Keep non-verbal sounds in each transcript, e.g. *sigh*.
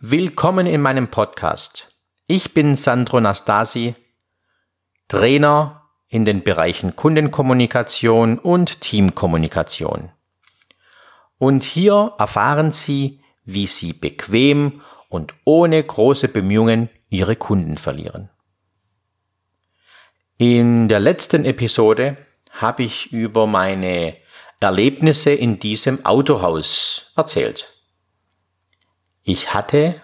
Willkommen in meinem Podcast. Ich bin Sandro Nastasi, Trainer in den Bereichen Kundenkommunikation und Teamkommunikation. Und hier erfahren Sie, wie Sie bequem und ohne große Bemühungen Ihre Kunden verlieren. In der letzten Episode habe ich über meine Erlebnisse in diesem Autohaus erzählt. Ich hatte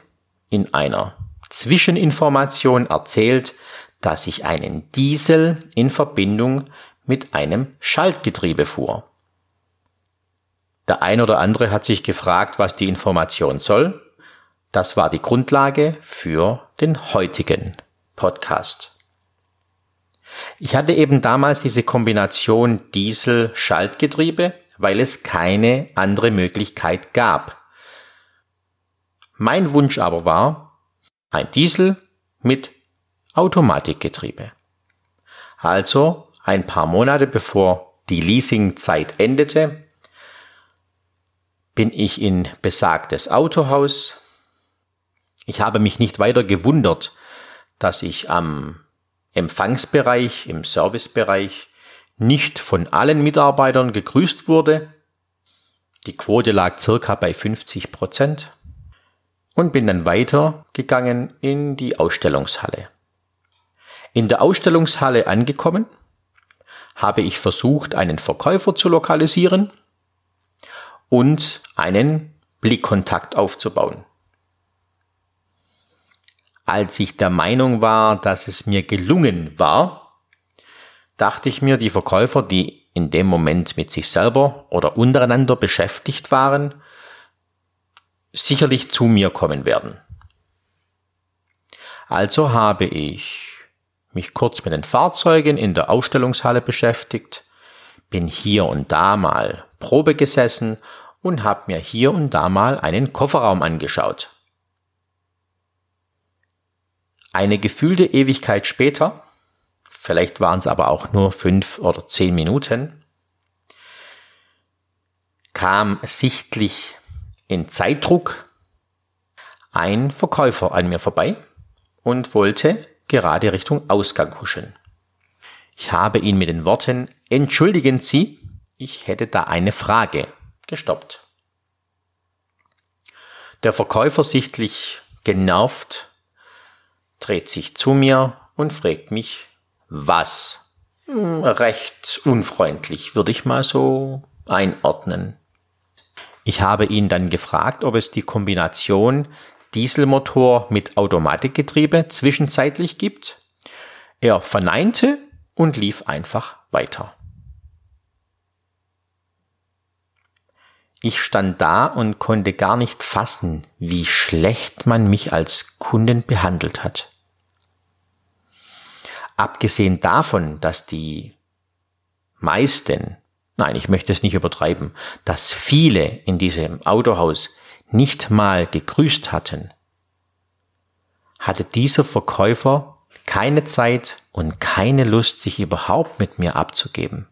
in einer Zwischeninformation erzählt, dass ich einen Diesel in Verbindung mit einem Schaltgetriebe fuhr. Der ein oder andere hat sich gefragt, was die Information soll. Das war die Grundlage für den heutigen Podcast. Ich hatte eben damals diese Kombination Diesel-Schaltgetriebe, weil es keine andere Möglichkeit gab. Mein Wunsch aber war ein Diesel mit Automatikgetriebe. Also ein paar Monate bevor die Leasingzeit endete, bin ich in besagtes Autohaus. Ich habe mich nicht weiter gewundert, dass ich am Empfangsbereich, im Servicebereich nicht von allen Mitarbeitern gegrüßt wurde. Die Quote lag circa bei 50 Prozent und bin dann weitergegangen in die Ausstellungshalle. In der Ausstellungshalle angekommen, habe ich versucht, einen Verkäufer zu lokalisieren und einen Blickkontakt aufzubauen. Als ich der Meinung war, dass es mir gelungen war, dachte ich mir, die Verkäufer, die in dem Moment mit sich selber oder untereinander beschäftigt waren, sicherlich zu mir kommen werden. Also habe ich mich kurz mit den Fahrzeugen in der Ausstellungshalle beschäftigt, bin hier und da mal Probe gesessen und habe mir hier und da mal einen Kofferraum angeschaut. Eine gefühlte Ewigkeit später, vielleicht waren es aber auch nur fünf oder zehn Minuten, kam sichtlich in Zeitdruck ein Verkäufer an mir vorbei und wollte gerade Richtung Ausgang huschen. Ich habe ihn mit den Worten Entschuldigen Sie, ich hätte da eine Frage gestoppt. Der Verkäufer sichtlich genervt dreht sich zu mir und fragt mich, was? Hm, recht unfreundlich, würde ich mal so einordnen. Ich habe ihn dann gefragt, ob es die Kombination Dieselmotor mit Automatikgetriebe zwischenzeitlich gibt. Er verneinte und lief einfach weiter. Ich stand da und konnte gar nicht fassen, wie schlecht man mich als Kunden behandelt hat. Abgesehen davon, dass die meisten nein, ich möchte es nicht übertreiben, dass viele in diesem Autohaus nicht mal gegrüßt hatten, hatte dieser Verkäufer keine Zeit und keine Lust, sich überhaupt mit mir abzugeben.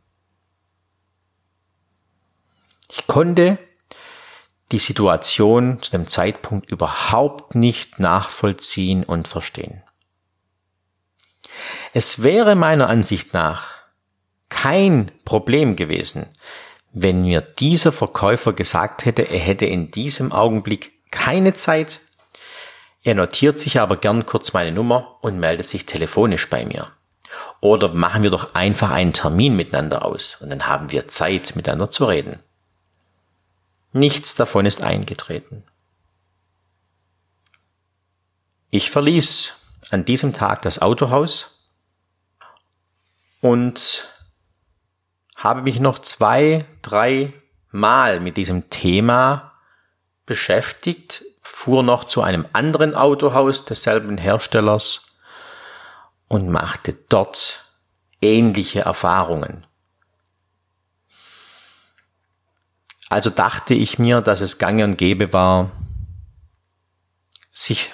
Ich konnte die Situation zu dem Zeitpunkt überhaupt nicht nachvollziehen und verstehen. Es wäre meiner Ansicht nach kein Problem gewesen, wenn mir dieser Verkäufer gesagt hätte, er hätte in diesem Augenblick keine Zeit. Er notiert sich aber gern kurz meine Nummer und meldet sich telefonisch bei mir. Oder machen wir doch einfach einen Termin miteinander aus und dann haben wir Zeit miteinander zu reden. Nichts davon ist eingetreten. Ich verließ an diesem Tag das Autohaus und habe mich noch zwei, drei Mal mit diesem Thema beschäftigt, fuhr noch zu einem anderen Autohaus desselben Herstellers und machte dort ähnliche Erfahrungen. Also dachte ich mir, dass es gang und gäbe war, sich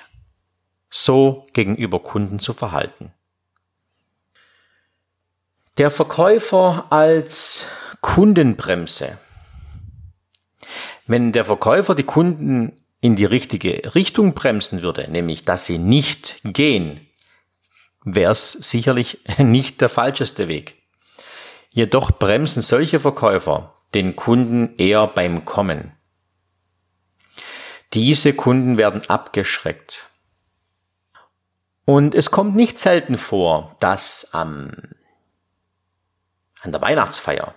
so gegenüber Kunden zu verhalten. Der Verkäufer als Kundenbremse. Wenn der Verkäufer die Kunden in die richtige Richtung bremsen würde, nämlich dass sie nicht gehen, wäre es sicherlich *laughs* nicht der falscheste Weg. Jedoch bremsen solche Verkäufer den Kunden eher beim Kommen. Diese Kunden werden abgeschreckt. Und es kommt nicht selten vor, dass am, an der Weihnachtsfeier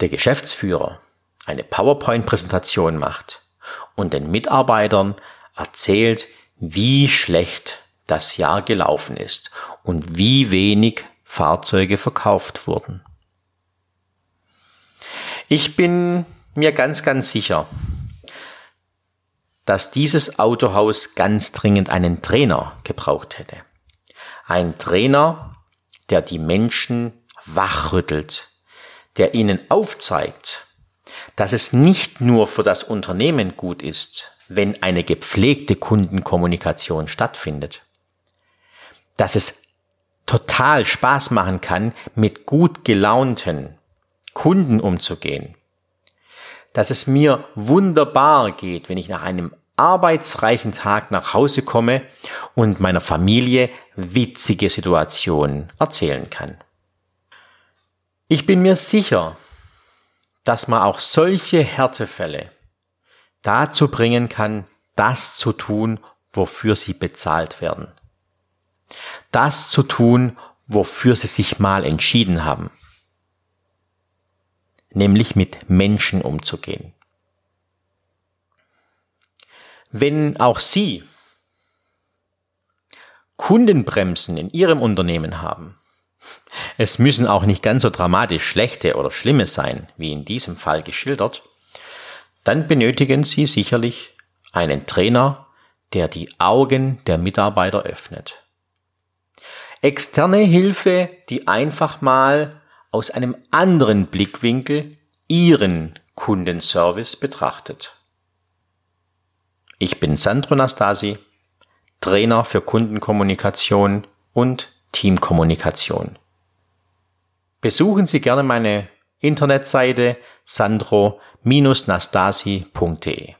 der Geschäftsführer eine PowerPoint-Präsentation macht und den Mitarbeitern erzählt, wie schlecht das Jahr gelaufen ist und wie wenig Fahrzeuge verkauft wurden. Ich bin mir ganz, ganz sicher, dass dieses Autohaus ganz dringend einen Trainer gebraucht hätte. Ein Trainer, der die Menschen wachrüttelt, der ihnen aufzeigt, dass es nicht nur für das Unternehmen gut ist, wenn eine gepflegte Kundenkommunikation stattfindet, dass es total Spaß machen kann, mit gut gelaunten Kunden umzugehen. Dass es mir wunderbar geht, wenn ich nach einem arbeitsreichen Tag nach Hause komme und meiner Familie witzige Situationen erzählen kann. Ich bin mir sicher, dass man auch solche Härtefälle dazu bringen kann, das zu tun, wofür sie bezahlt werden das zu tun, wofür sie sich mal entschieden haben, nämlich mit Menschen umzugehen. Wenn auch Sie Kundenbremsen in Ihrem Unternehmen haben, es müssen auch nicht ganz so dramatisch schlechte oder schlimme sein, wie in diesem Fall geschildert, dann benötigen Sie sicherlich einen Trainer, der die Augen der Mitarbeiter öffnet externe Hilfe, die einfach mal aus einem anderen Blickwinkel Ihren Kundenservice betrachtet. Ich bin Sandro Nastasi, Trainer für Kundenkommunikation und Teamkommunikation. Besuchen Sie gerne meine Internetseite sandro-nastasi.de.